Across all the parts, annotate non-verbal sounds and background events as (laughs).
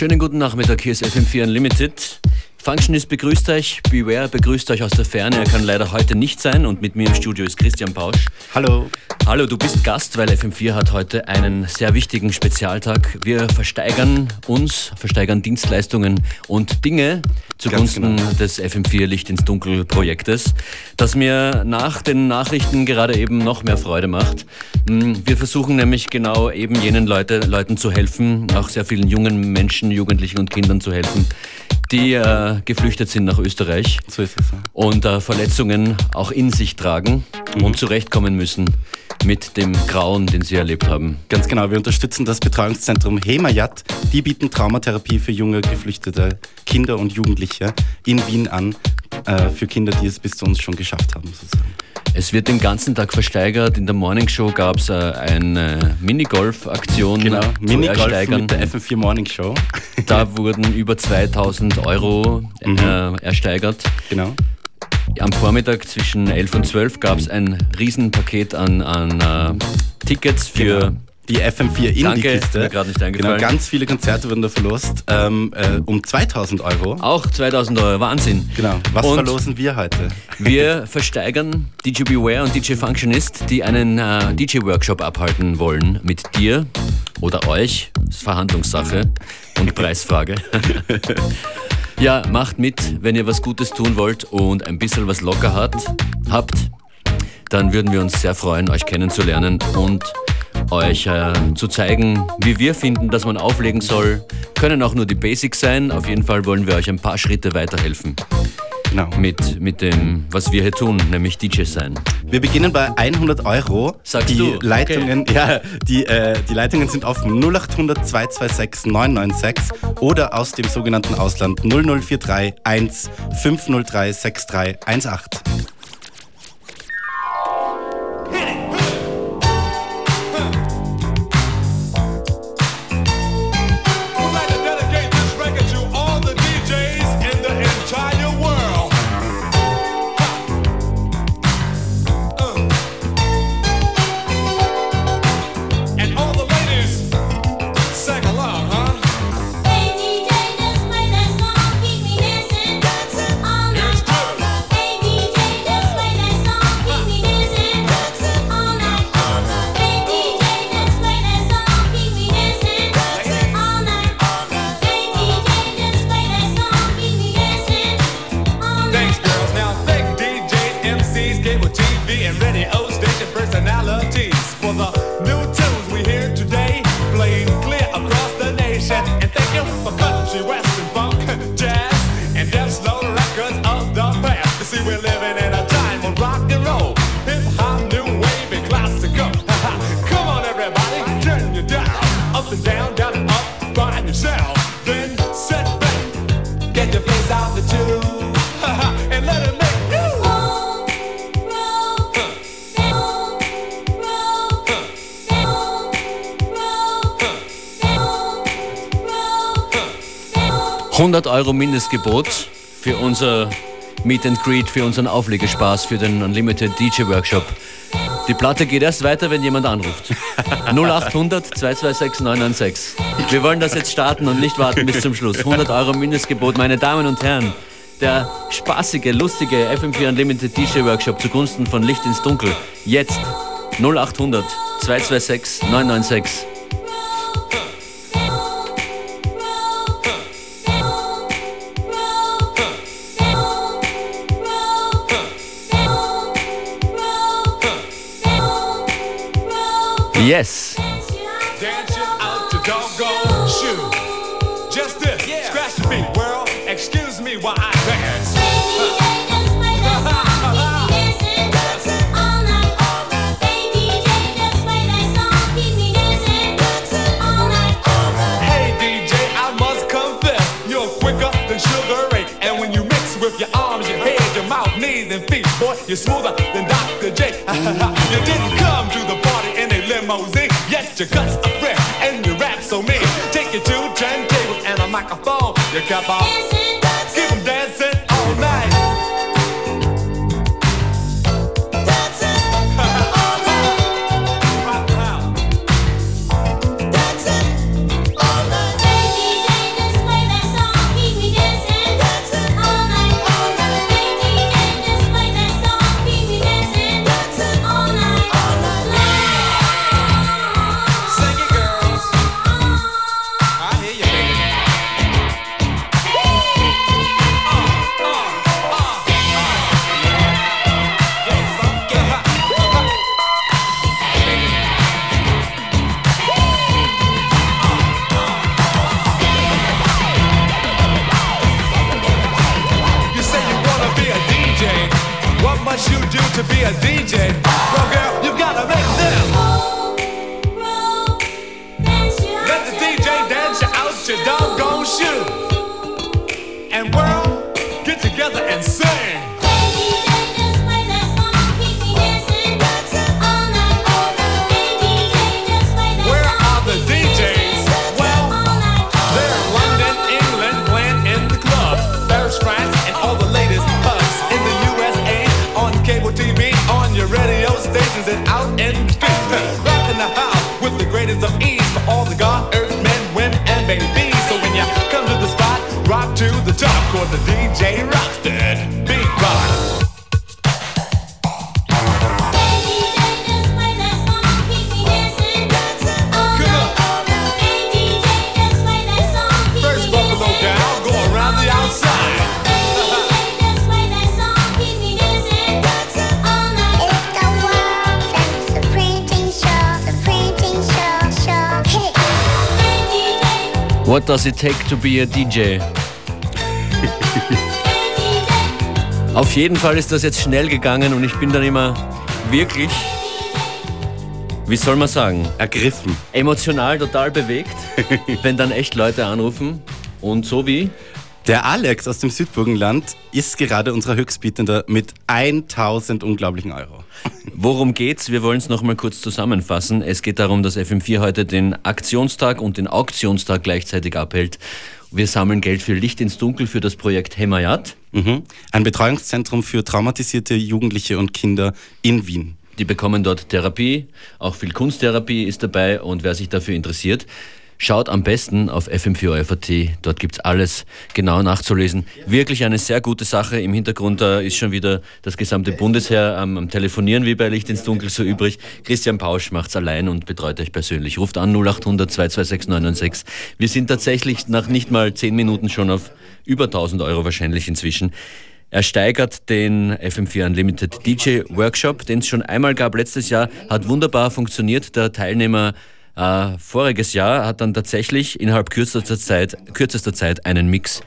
Schönen guten Nachmittag, hier ist FM4 Unlimited. Functionist begrüßt euch, Beware begrüßt euch aus der Ferne. Er kann leider heute nicht sein und mit mir im Studio ist Christian Pausch. Hallo. Hallo, du bist Gast, weil FM4 hat heute einen sehr wichtigen Spezialtag. Wir versteigern uns, versteigern Dienstleistungen und Dinge zugunsten genau. des FM4 Licht ins Dunkel Projektes, das mir nach den Nachrichten gerade eben noch mehr Freude macht. Hm, wir versuchen nämlich genau eben jenen Leute, Leuten zu helfen, auch sehr vielen jungen Menschen, Jugendlichen und Kindern zu helfen, die äh, geflüchtet sind nach Österreich so es, ja. und äh, Verletzungen auch in sich tragen mhm. und zurechtkommen müssen mit dem Grauen, den sie erlebt haben. Ganz genau, wir unterstützen das Betreuungszentrum Hemayat. Die bieten Traumatherapie für junge geflüchtete Kinder und Jugendliche in Wien an, äh, für Kinder, die es bis zu uns schon geschafft haben, sozusagen. Es wird den ganzen Tag versteigert. In der Morning Show gab es äh, eine Minigolf-Aktion. Genau, Minigolf mit der FM4 Morning Show. Da wurden über 2000 Euro mhm. äh, ersteigert. Genau. Am Vormittag zwischen 11 und 12 gab es ein Riesenpaket an, an äh, Tickets für genau die FM4 in Danke, die Kiste. Mir gerade nicht eingefallen. Genau, ganz viele Konzerte wurden da verlost. Ähm, äh, um 2000 Euro. Auch 2000 Euro, Wahnsinn. Genau. Was und verlosen wir heute? Wir (laughs) versteigern DJ Beware und DJ Functionist, die einen äh, DJ-Workshop abhalten wollen mit dir oder euch. Das ist Verhandlungssache und (laughs) Preisfrage. (laughs) ja, macht mit, wenn ihr was Gutes tun wollt und ein bisschen was locker hat, habt. Dann würden wir uns sehr freuen, euch kennenzulernen und euch äh, zu zeigen, wie wir finden, dass man auflegen soll. Können auch nur die Basics sein. Auf jeden Fall wollen wir euch ein paar Schritte weiterhelfen. Genau. Mit, mit dem, was wir hier tun, nämlich DJ sein. Wir beginnen bei 100 Euro. Sagst die du? Leitungen, okay. ja, die, äh, die Leitungen sind offen 0800 226 996 oder aus dem sogenannten Ausland 0043 1 503 6318. 100 Euro Mindestgebot für unser Meet and Greet, für unseren Auflegespaß, für den Unlimited DJ Workshop. Die Platte geht erst weiter, wenn jemand anruft. 0800 226 996. Wir wollen das jetzt starten und nicht warten bis zum Schluss. 100 Euro Mindestgebot, meine Damen und Herren. Der spaßige, lustige FM4 Unlimited DJ Workshop zugunsten von Licht ins Dunkel. Jetzt 0800 226 996. Yes. Dance you out to doggone shoe. Just this, yeah. scratch the beat, world. Excuse me while I dance. Hey DJ, I must confess, you're quicker than Sugar Ray. And when you mix with your arms, your head, your mouth, knees, and feet, boy, you're smoother than Dr. J. (laughs) you didn't come to the Yes, your guts are fresh and your rap so mean. Take you to turntables and a microphone. You kept on. What does it take to be a DJ? (laughs) Auf jeden Fall ist das jetzt schnell gegangen und ich bin dann immer wirklich, wie soll man sagen, ergriffen. Emotional total bewegt, (laughs) wenn dann echt Leute anrufen und so wie. Der Alex aus dem Südburgenland ist gerade unser Höchstbietender mit 1000 unglaublichen Euro. Worum geht's? Wir wollen es nochmal kurz zusammenfassen. Es geht darum, dass FM4 heute den Aktionstag und den Auktionstag gleichzeitig abhält. Wir sammeln Geld für Licht ins Dunkel für das Projekt Hemayat. Mhm. Ein Betreuungszentrum für traumatisierte Jugendliche und Kinder in Wien. Die bekommen dort Therapie, auch viel Kunsttherapie ist dabei und wer sich dafür interessiert, Schaut am besten auf fm4.at, dort gibt's alles genau nachzulesen. Wirklich eine sehr gute Sache. Im Hintergrund da ist schon wieder das gesamte Bundesheer am, am Telefonieren, wie bei Licht ins Dunkel so übrig. Christian Pausch macht's allein und betreut euch persönlich. Ruft an 0800 226 996. Wir sind tatsächlich nach nicht mal zehn Minuten schon auf über 1000 Euro wahrscheinlich inzwischen. Er steigert den FM4 Unlimited DJ Workshop, den es schon einmal gab letztes Jahr, hat wunderbar funktioniert. Der Teilnehmer äh, voriges Jahr hat dann tatsächlich innerhalb kürzester Zeit, kürzester Zeit einen Mix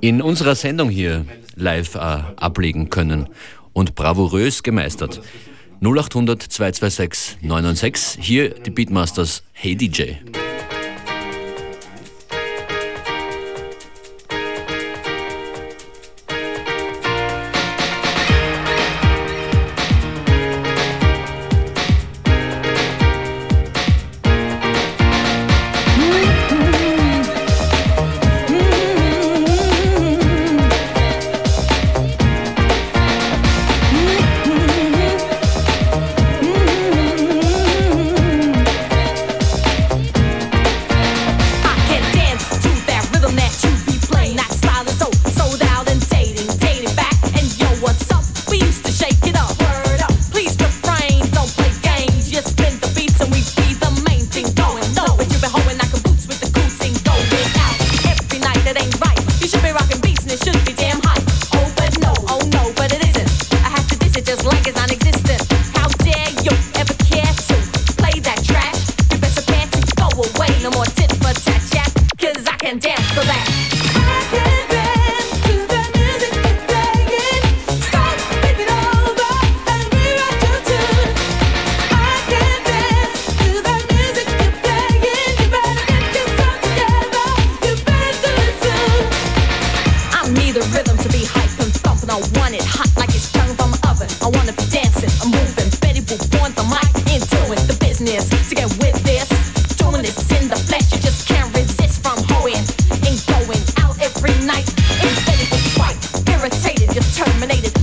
in unserer Sendung hier live äh, ablegen können und bravourös gemeistert. 0800 226 996, hier die Beatmasters Hey DJ.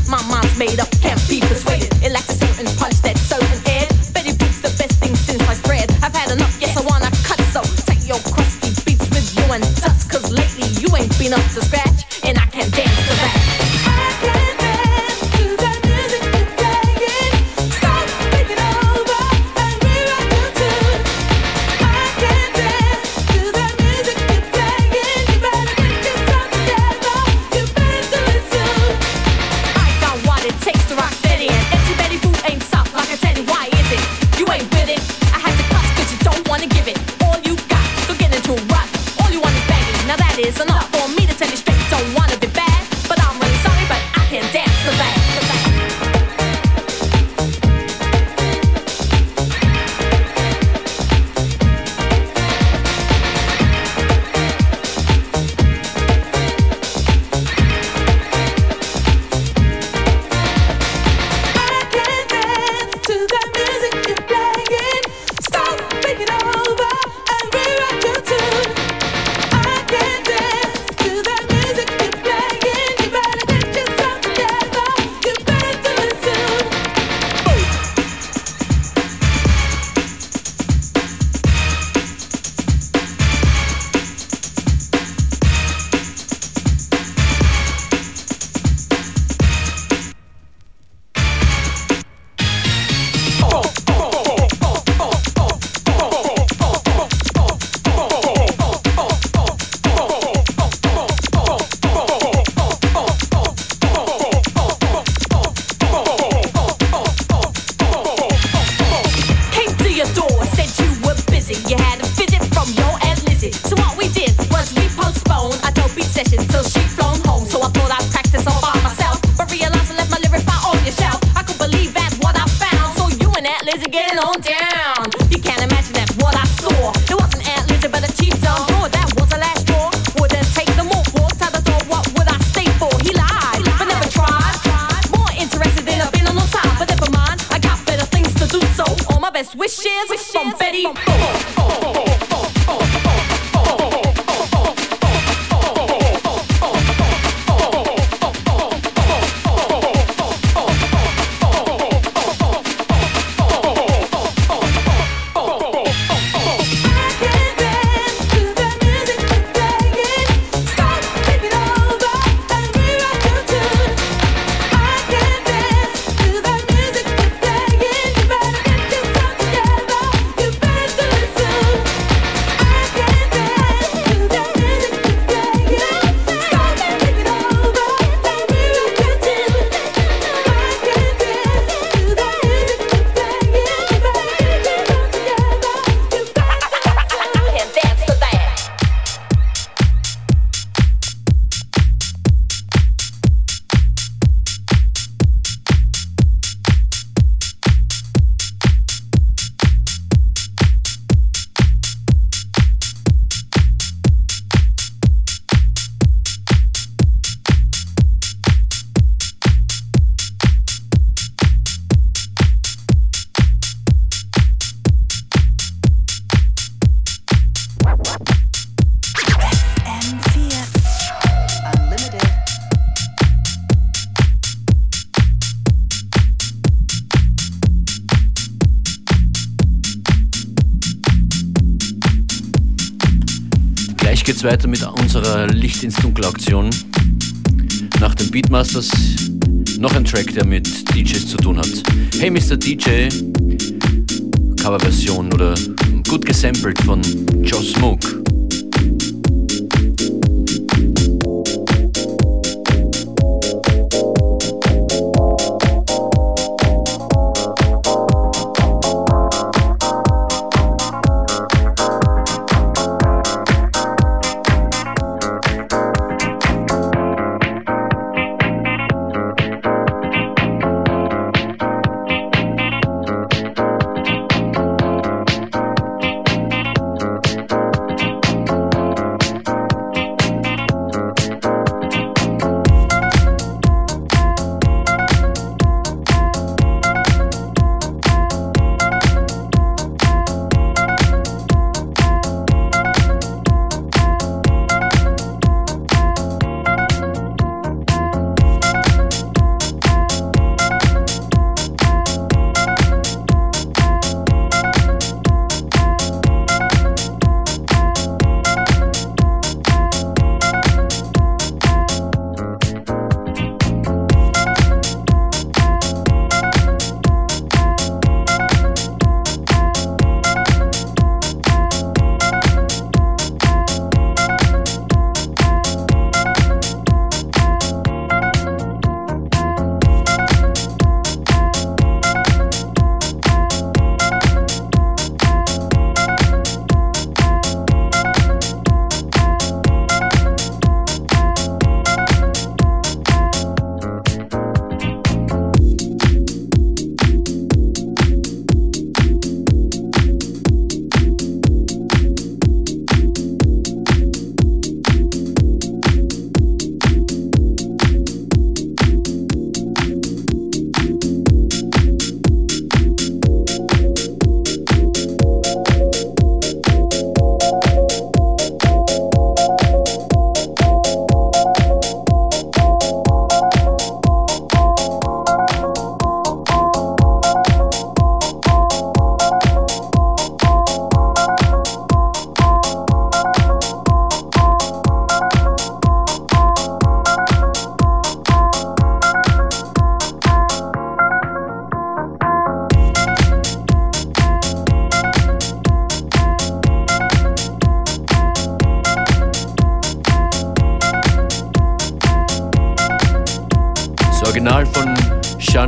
My mind's made up. Weiter mit unserer Licht ins Dunkel Aktion. Nach den Beatmasters noch ein Track, der mit DJs zu tun hat. Hey Mr. DJ, Coverversion oder gut gesampelt von Joe Smoke.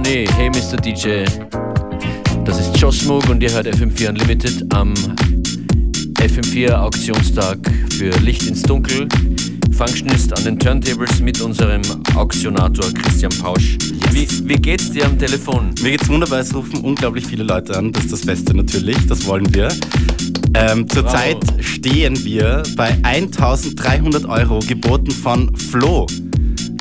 DJ. Das ist Josh Moog und ihr hört FM4 Unlimited am FM4 Auktionstag für Licht ins Dunkel. Functionist an den Turntables mit unserem Auktionator Christian Pausch. Yes. Wie, wie, geht's dir am Telefon? Mir geht's wunderbar, es rufen unglaublich viele Leute an. Das ist das Beste natürlich, das wollen wir. Ähm, zurzeit stehen wir bei 1300 Euro geboten von Flo.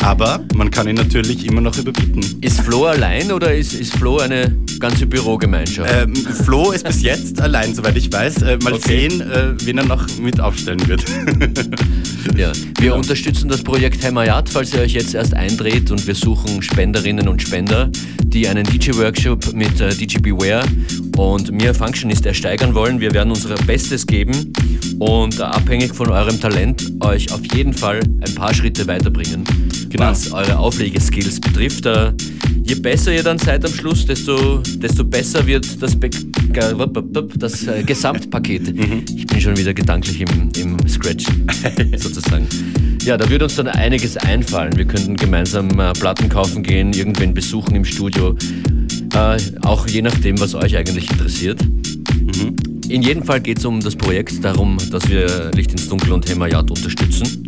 Aber man kann ihn natürlich immer noch überbieten. Ist Flo allein oder ist, ist Flo eine ganze Bürogemeinschaft? Ähm, Flo ist bis jetzt allein, soweit ich weiß. Äh, mal okay. sehen, äh, wen er noch mit aufstellen wird. (laughs) ja, wir ja. unterstützen das Projekt Heimayat, falls ihr euch jetzt erst eindreht und wir suchen Spenderinnen und Spender, die einen DJ-Workshop mit äh, DJ Beware und mir Functionist ersteigern wollen. Wir werden unser Bestes geben und äh, abhängig von eurem Talent euch auf jeden Fall ein paar Schritte weiterbringen genau. was eure Auflegeskills betrifft. Äh, je besser ihr dann seid am Schluss, desto, desto besser wird das, Be das äh, Gesamtpaket. (laughs) Mhm. Ich bin schon wieder gedanklich im, im Scratch (laughs) sozusagen. Ja, da würde uns dann einiges einfallen. Wir könnten gemeinsam äh, Platten kaufen gehen, irgendwen besuchen im Studio. Äh, auch je nachdem, was euch eigentlich interessiert. Mhm. In jedem Fall geht es um das Projekt, darum, dass wir Licht ins Dunkel und Hämmerjad unterstützen.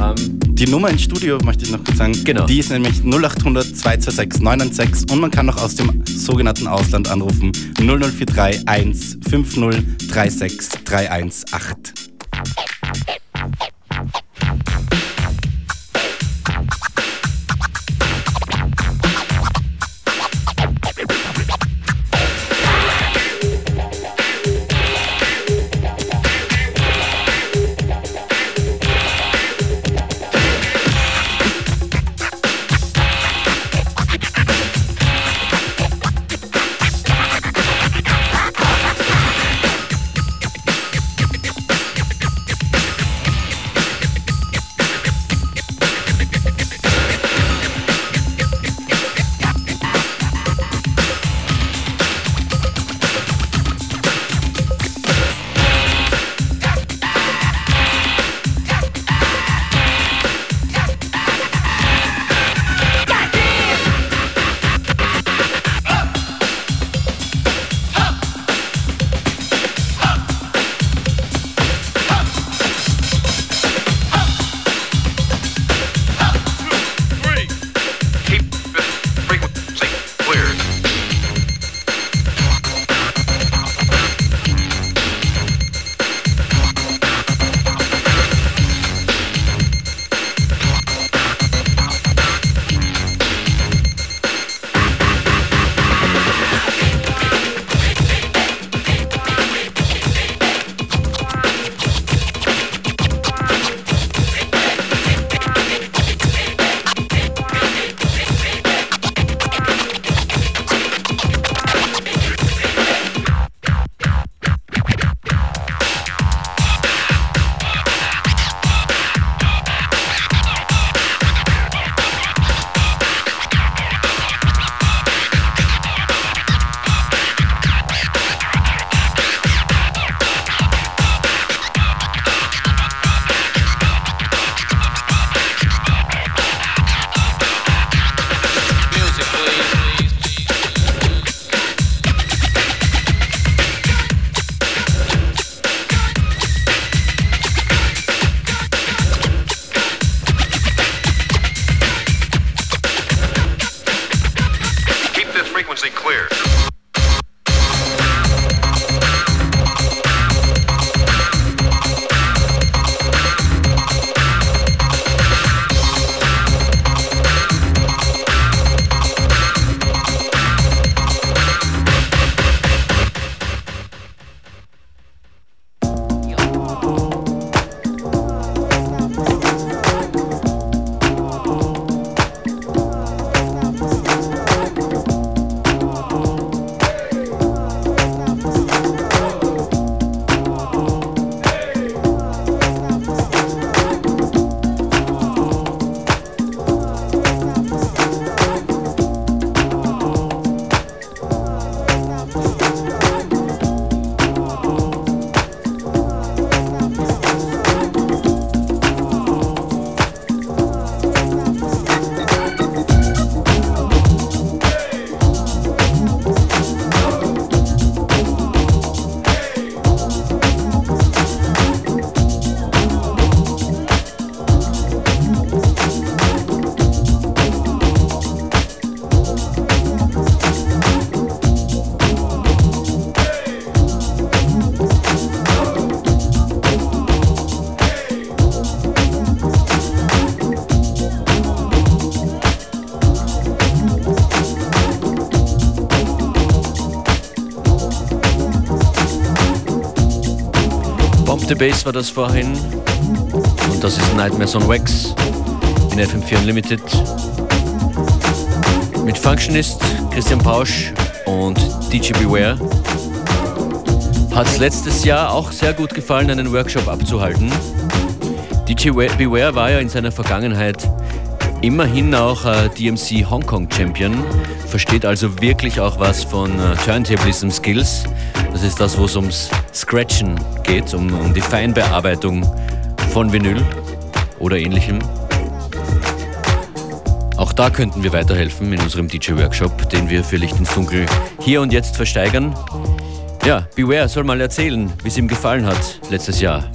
Ähm, die Nummer ins Studio, möchte ich noch kurz sagen, genau. die ist nämlich 0800 226 996 und man kann noch aus dem sogenannten Ausland anrufen 0043 1 50 36 318. Bass war das vorhin. Und das ist Nightmares on Wax in FM4 Unlimited. Mit Functionist Christian Pausch und DJ Beware. Hat es letztes Jahr auch sehr gut gefallen, einen Workshop abzuhalten. DJ Beware war ja in seiner Vergangenheit immerhin auch äh, DMC Hong Kong Champion, versteht also wirklich auch was von äh, Turntablism Skills. Das ist das, wo es ums Scratchen geht, um, um die Feinbearbeitung von Vinyl oder ähnlichem. Auch da könnten wir weiterhelfen in unserem DJ-Workshop, den wir für Licht ins Dunkel hier und jetzt versteigern. Ja, Beware soll mal erzählen, wie es ihm gefallen hat letztes Jahr.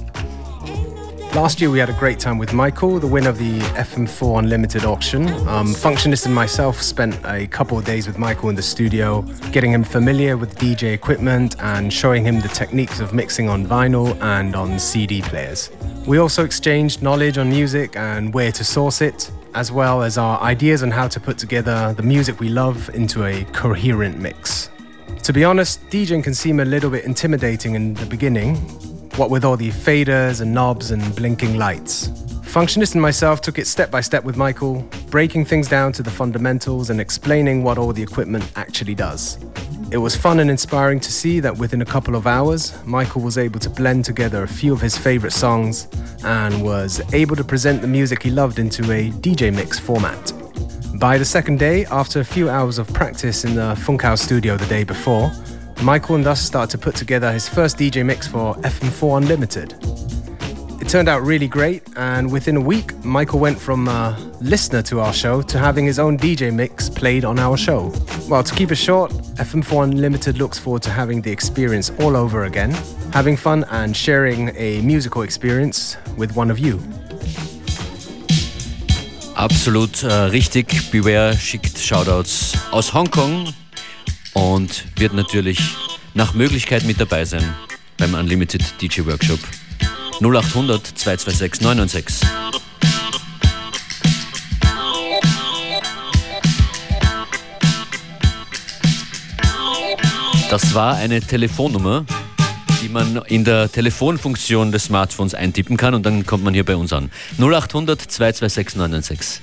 Last year we had a great time with Michael, the winner of the FM4 Unlimited auction. Um, Functionist and myself spent a couple of days with Michael in the studio, getting him familiar with DJ equipment and showing him the techniques of mixing on vinyl and on CD players. We also exchanged knowledge on music and where to source it, as well as our ideas on how to put together the music we love into a coherent mix. To be honest, DJing can seem a little bit intimidating in the beginning, what with all the faders and knobs and blinking lights. Functionist and myself took it step by step with Michael, breaking things down to the fundamentals and explaining what all the equipment actually does. It was fun and inspiring to see that within a couple of hours, Michael was able to blend together a few of his favorite songs and was able to present the music he loved into a DJ mix format. By the second day, after a few hours of practice in the Funkhouse studio the day before, Michael and us started to put together his first DJ mix for FM4 Unlimited. It turned out really great, and within a week, Michael went from a listener to our show to having his own DJ mix played on our show. Well, to keep it short, FM4 Unlimited looks forward to having the experience all over again, having fun and sharing a musical experience with one of you. Absolut äh, richtig. Beware schickt Shoutouts aus Hongkong und wird natürlich nach Möglichkeit mit dabei sein beim Unlimited DJ Workshop 0800 226 996. Das war eine Telefonnummer, die man in der Telefonfunktion des Smartphones eintippen kann und dann kommt man hier bei uns an. 0800 226 996.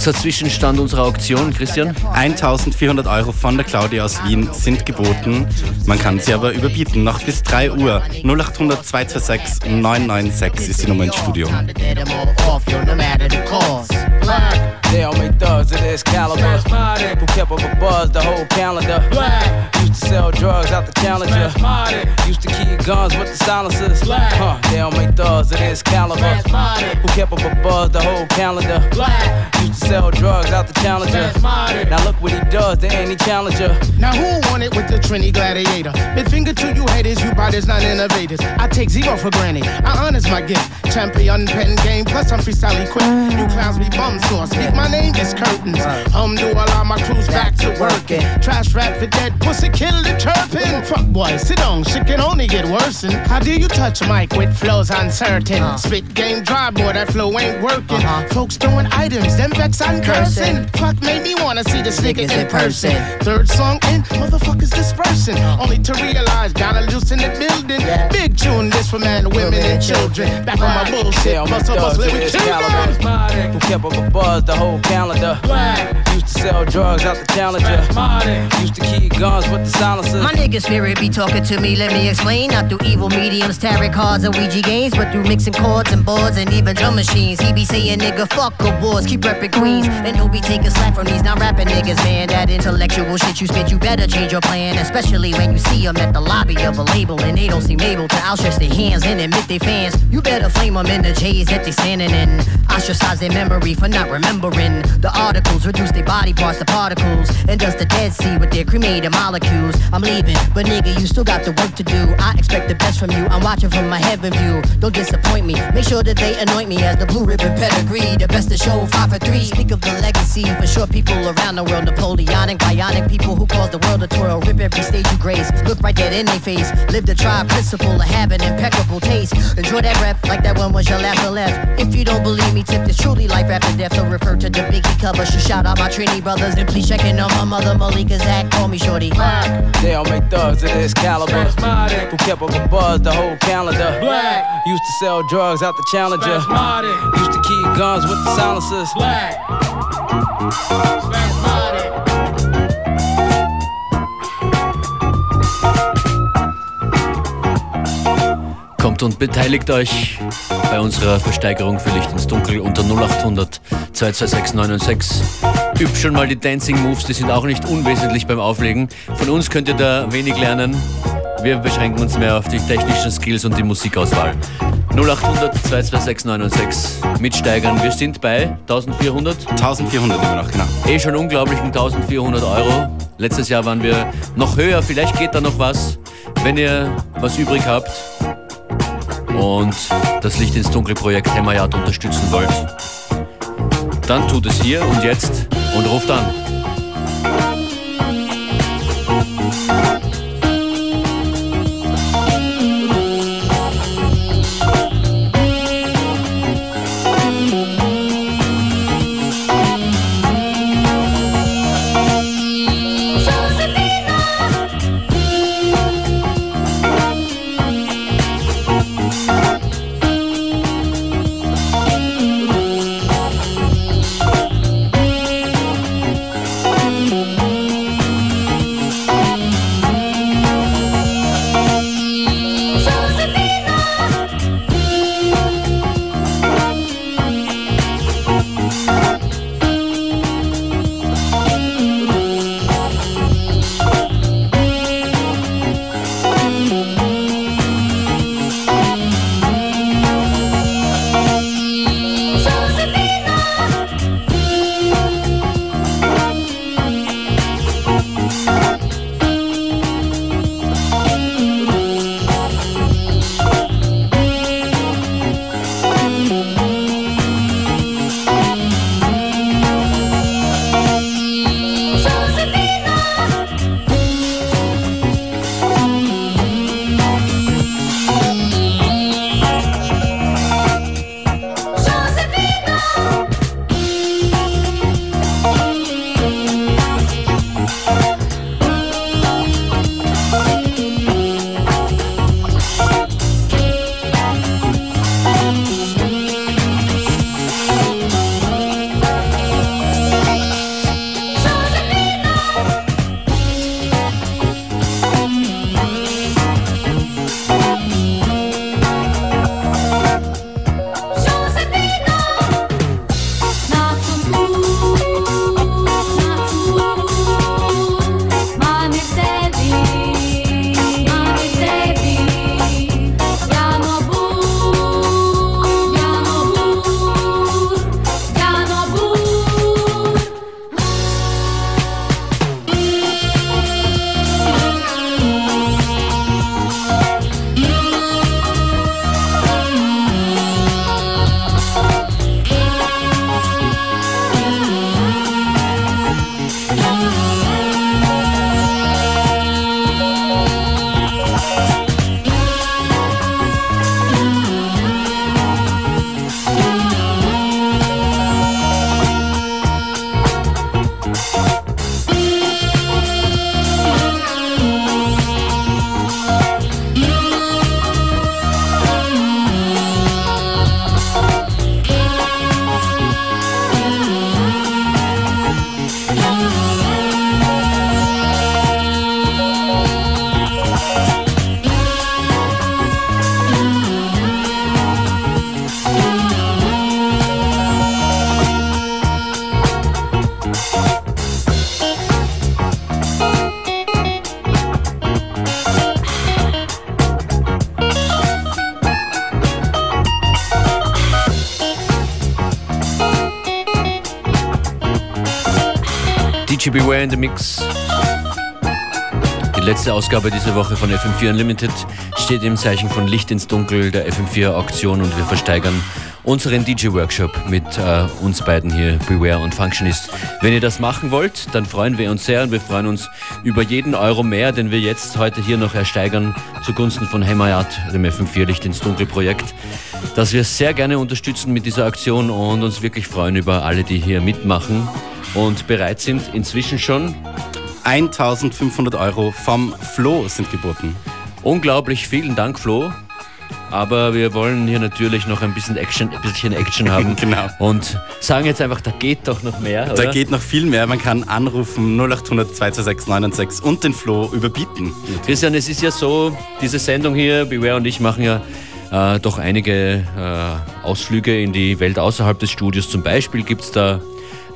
Kurzer Zwischenstand unserer Auktion, Christian. 1400 Euro von der Claudia aus Wien sind geboten. Man kann sie aber überbieten. Noch bis 3 Uhr. 0800 226 996 ist die Nummer ins Studio. They all make thugs of this caliber. Who kept up a buzz the whole calendar. Used to sell drugs out the challenger. Used to keep guns with the silencers. Huh, they all make thugs of this caliber. Who kept up a buzz the whole calendar. Used to sell drugs out the challenger. Now look what he does to any challenger. Now who won it with the Trini Gladiator? Mid finger to you haters, you biters, not innovators. I take zero for granted. I honest my gift. Champion pen game, plus I'm freestyle quick. You clowns be bum sauce. Speak my name is curtains. Um, do allow my crews back to working. Trash rap for dead pussy, kill the chirping. Fuck boy, sit down, shit can only get worse. How do you touch a mic with flows uncertain? Uh. Spit game dry, boy, that flow ain't working. Uh-huh. Folks throwing items, them vex I'm cursing. Fuck made me wanna see the niggas in person. Third song in, motherfuckers dispersing. Uh. Only to realize, gotta loosen the building. Big tune, this for men, women, and children. Back on my bullshit, bust. Up, bust, live with Who kept up a buzz? The whole calendar. Black. Used to sell drugs out the challenger. Used to keep guns with the silencers. My nigga spirit be talking to me, let me explain. Not through evil mediums, tarot cards, and Ouija games, but through mixing chords and boards and even drum machines. He be saying, nigga, fuck awards, keep reppin' Queens. And he'll be taking slack from these non rapping niggas, man. That intellectual shit you spit, you better change your plan. Especially when you see them at the lobby of a label and they don't seem able to outstretch their hands and admit they fans. You better flame them in the J's that they standing in. Ostracize their memory for not remembering the articles reduce their body parts to particles. And does the Dead Sea with their cremated molecules. I'm leaving, but nigga, you still got the work to do. I expect the best from you. I'm watching from my heaven view. Don't disappoint me. Make sure that they anoint me as the blue ribbon pedigree. The best to show, five for three. Speak of the legacy for sure people around the world. Napoleonic, bionic people who cause the world to twirl. Rip every stage you grace. Look right dead in their face. Live the tribe principle of having impeccable taste. Enjoy that breath like that one was your last or left. If you don't believe me, tip this truly life after death. So refer to the Biggie cover. So shout out my Trini brothers and please check in on my mother Malika Zach. Call me Shorty. They all make thugs of this caliber. Who kept up a buzz the whole calendar. Black. Used to sell drugs out the challenger. Used to keep guns with the silencers. Black. Kommt und beteiligt euch bei unserer Versteigerung für Licht ins Dunkel unter 0800 226 996. Übt schon mal die Dancing Moves, die sind auch nicht unwesentlich beim Auflegen. Von uns könnt ihr da wenig lernen. Wir beschränken uns mehr auf die technischen Skills und die Musikauswahl. 0800 226 996 mitsteigern. Wir sind bei 1400. 1400 immer noch, genau. Eh schon unglaublichen 1400 Euro. Letztes Jahr waren wir noch höher. Vielleicht geht da noch was. Wenn ihr was übrig habt, und das Licht ins Dunkle Projekt Hämmerjagd unterstützen wollt, dann tut es hier und jetzt und ruft an. The Mix. Die letzte Ausgabe dieser Woche von FM4 Unlimited steht im Zeichen von Licht ins Dunkel der FM4 Auktion und wir versteigern unseren DJ-Workshop mit äh, uns beiden hier, Beware und Functionist. Wenn ihr das machen wollt, dann freuen wir uns sehr und wir freuen uns über jeden Euro mehr, den wir jetzt heute hier noch ersteigern zugunsten von Hemayat, dem FM4 Licht ins Dunkel Projekt, das wir sehr gerne unterstützen mit dieser Aktion und uns wirklich freuen über alle, die hier mitmachen und bereit sind, inzwischen schon 1500 Euro vom Flo sind geboten. Unglaublich, vielen Dank, Flo. Aber wir wollen hier natürlich noch ein bisschen Action, ein bisschen Action (laughs) haben. genau. Und sagen jetzt einfach, da geht doch noch mehr. Da oder? geht noch viel mehr. Man kann anrufen 0800 226 996 und den Flo überbieten. Christian, es ist ja so, diese Sendung hier, Beware und ich machen ja äh, doch einige äh, Ausflüge in die Welt außerhalb des Studios. Zum Beispiel gibt es da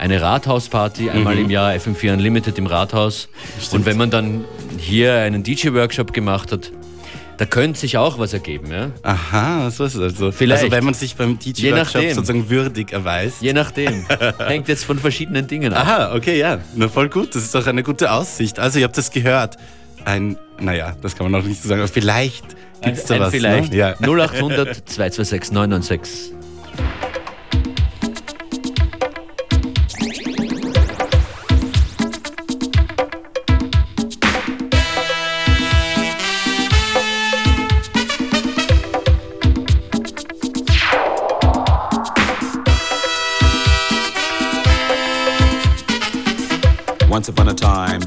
eine Rathausparty einmal Mhm. im Jahr, FM4 Unlimited im Rathaus. Und wenn man dann hier einen DJ-Workshop gemacht hat, da könnte sich auch was ergeben. Ja? Aha, so ist es also. Vielleicht. Also wenn man sich beim DJ-Workshop sozusagen würdig erweist. Je nachdem. (laughs) Hängt jetzt von verschiedenen Dingen ab. Aha, okay, ja. Na voll gut. Das ist doch eine gute Aussicht. Also ihr habt das gehört. Ein, naja, das kann man noch nicht so sagen, aber vielleicht gibt es da ein was. vielleicht. Ne? Ja. 0800 226 996.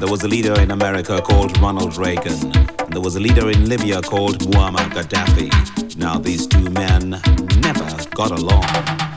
There was a leader in America called Ronald Reagan. And there was a leader in Libya called Muammar Gaddafi. Now, these two men never got along.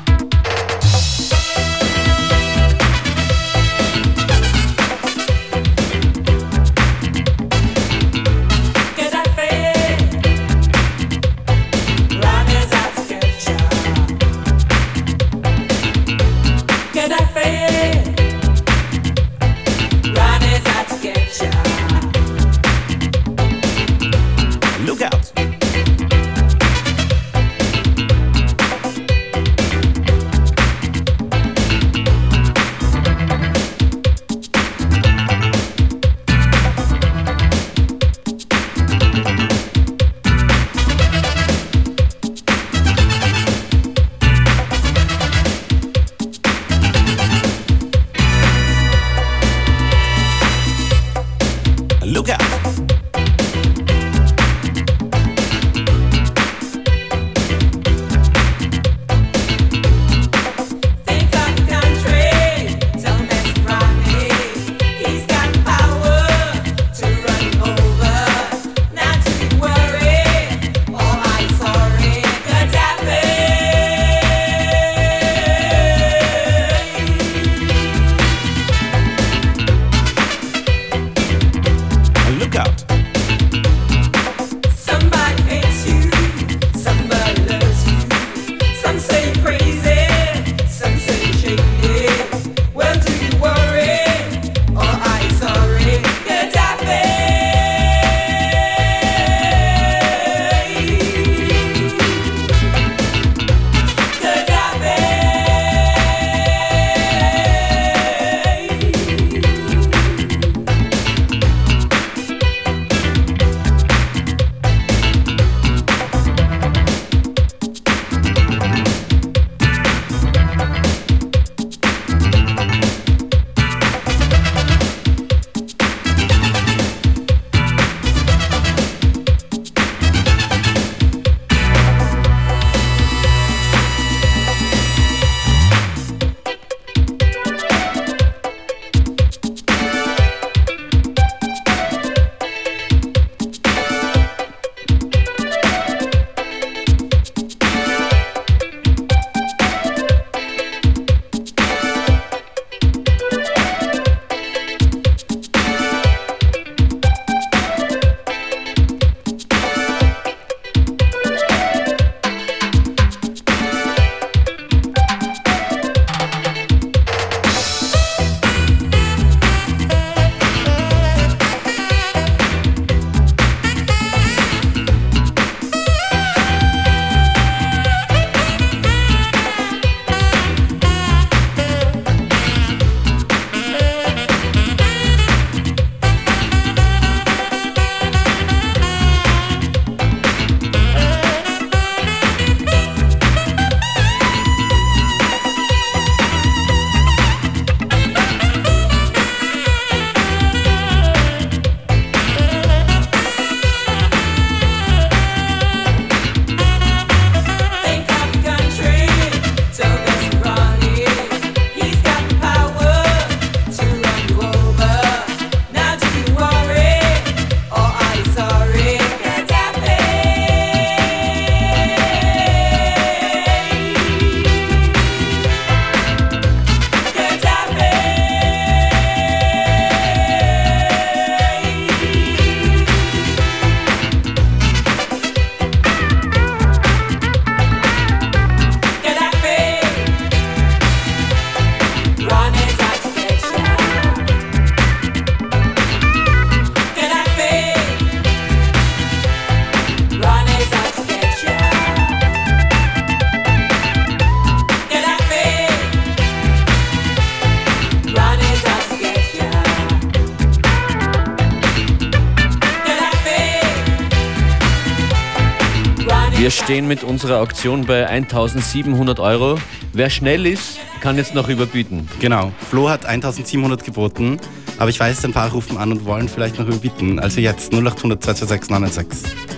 Wir stehen mit unserer Auktion bei 1700 Euro. Wer schnell ist, kann jetzt noch überbieten. Genau. Flo hat 1700 geboten, aber ich weiß, ein paar rufen an und wollen vielleicht noch überbieten. Also jetzt 0800 226 996.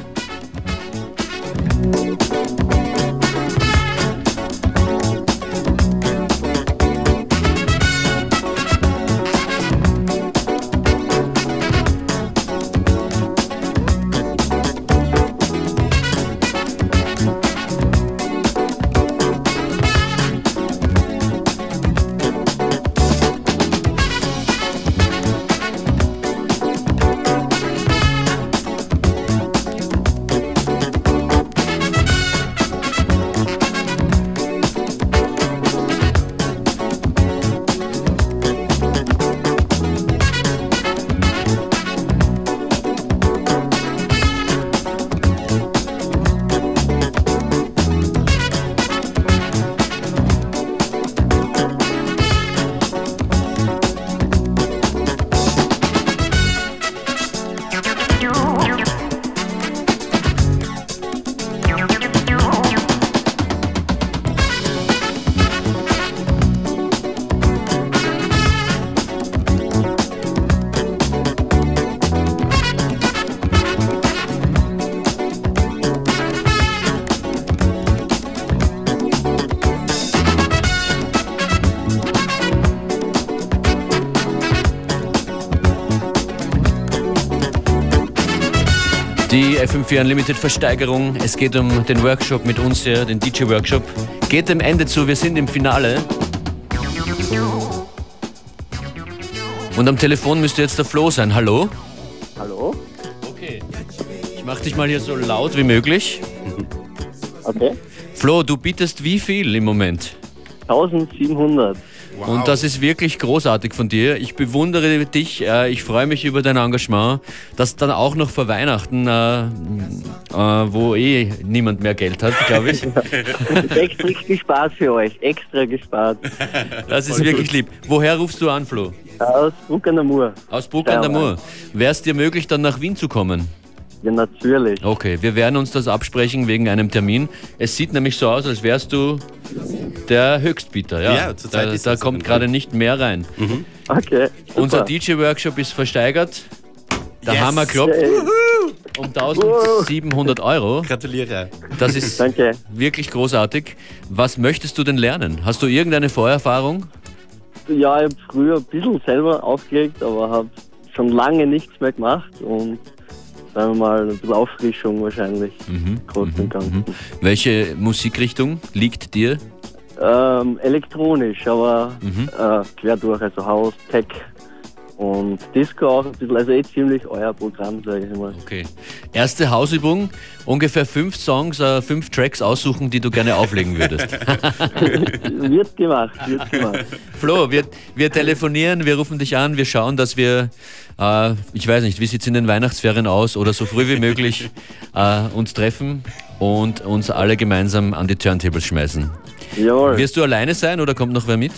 FM4 Unlimited Versteigerung. Es geht um den Workshop mit uns hier, den DJ-Workshop. Geht dem Ende zu, wir sind im Finale. Und am Telefon müsste jetzt der Flo sein. Hallo? Hallo? Okay. Ich mach dich mal hier so laut wie möglich. Okay. Flo, du bietest wie viel im Moment? 1700. Und das ist wirklich großartig von dir. Ich bewundere dich. äh, Ich freue mich über dein Engagement. Das dann auch noch vor Weihnachten, äh, äh, wo eh niemand mehr Geld hat, glaube ich. (laughs) Extra gespart für euch. Extra gespart. Das ist wirklich lieb. Woher rufst du an, Flo? Aus Bruck an der Mur. Aus Bruck an der Mur. Wäre es dir möglich, dann nach Wien zu kommen? Ja, natürlich. Okay, wir werden uns das absprechen wegen einem Termin. Es sieht nämlich so aus, als wärst du der Höchstbieter. Ja, Ja, zurzeit da, ist da das kommt gerade nicht mehr rein. Okay. Super. Unser DJ-Workshop ist versteigert. Der Yes. Hammer klopft Hey, um 1700 Euro. Gratuliere. Das ist (laughs) danke. wirklich großartig. Was möchtest du denn lernen? Hast du irgendeine Vorerfahrung? Ja, ich habe früher ein bisschen selber aufgelegt, aber habe schon lange nichts mehr gemacht und sagen wir mal ein bisschen Auffrischung wahrscheinlich. Mhm, und Ganzen. Welche Musikrichtung liegt dir? Ähm, elektronisch, aber Mhm. äh, quer durch, also Haus, Tech und Disco auch ein bisschen, also eh ziemlich euer Programm, sage ich mal. Okay. Erste Hausübung, ungefähr fünf Songs, äh, fünf Tracks aussuchen, die du gerne auflegen würdest. (laughs) wird gemacht, wird gemacht. Flo, wir, wir telefonieren, wir rufen dich an, wir schauen, dass wir, äh, ich weiß nicht, wie sieht es in den Weihnachtsferien aus oder so früh wie möglich äh, uns treffen und uns alle gemeinsam an die Turntables schmeißen. Jawohl. Wirst du alleine sein oder kommt noch wer mit?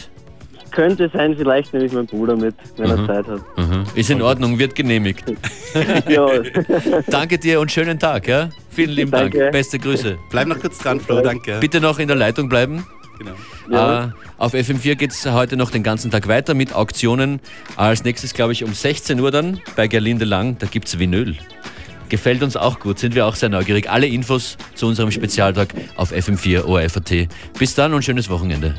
Könnte sein, vielleicht nehme ich meinen Bruder mit, wenn Mhm. er Zeit hat. Ist in Ordnung, wird genehmigt. (laughs) Jawohl. (laughs) Danke dir und schönen Tag, ja? Vielen lieben Danke. Dank. Beste Grüße. Bleib noch kurz dran, Flo, danke. Bitte noch in der Leitung bleiben. Genau. Ja. Äh, auf FM4 geht es heute noch den ganzen Tag weiter mit Auktionen. Als nächstes, glaube ich, um 16 Uhr dann bei Gerlinde Lang, da gibt es Vinyl. Gefällt uns auch gut, sind wir auch sehr neugierig. Alle Infos zu unserem Spezialtag auf FM4 ORF.at. Bis dann und schönes Wochenende.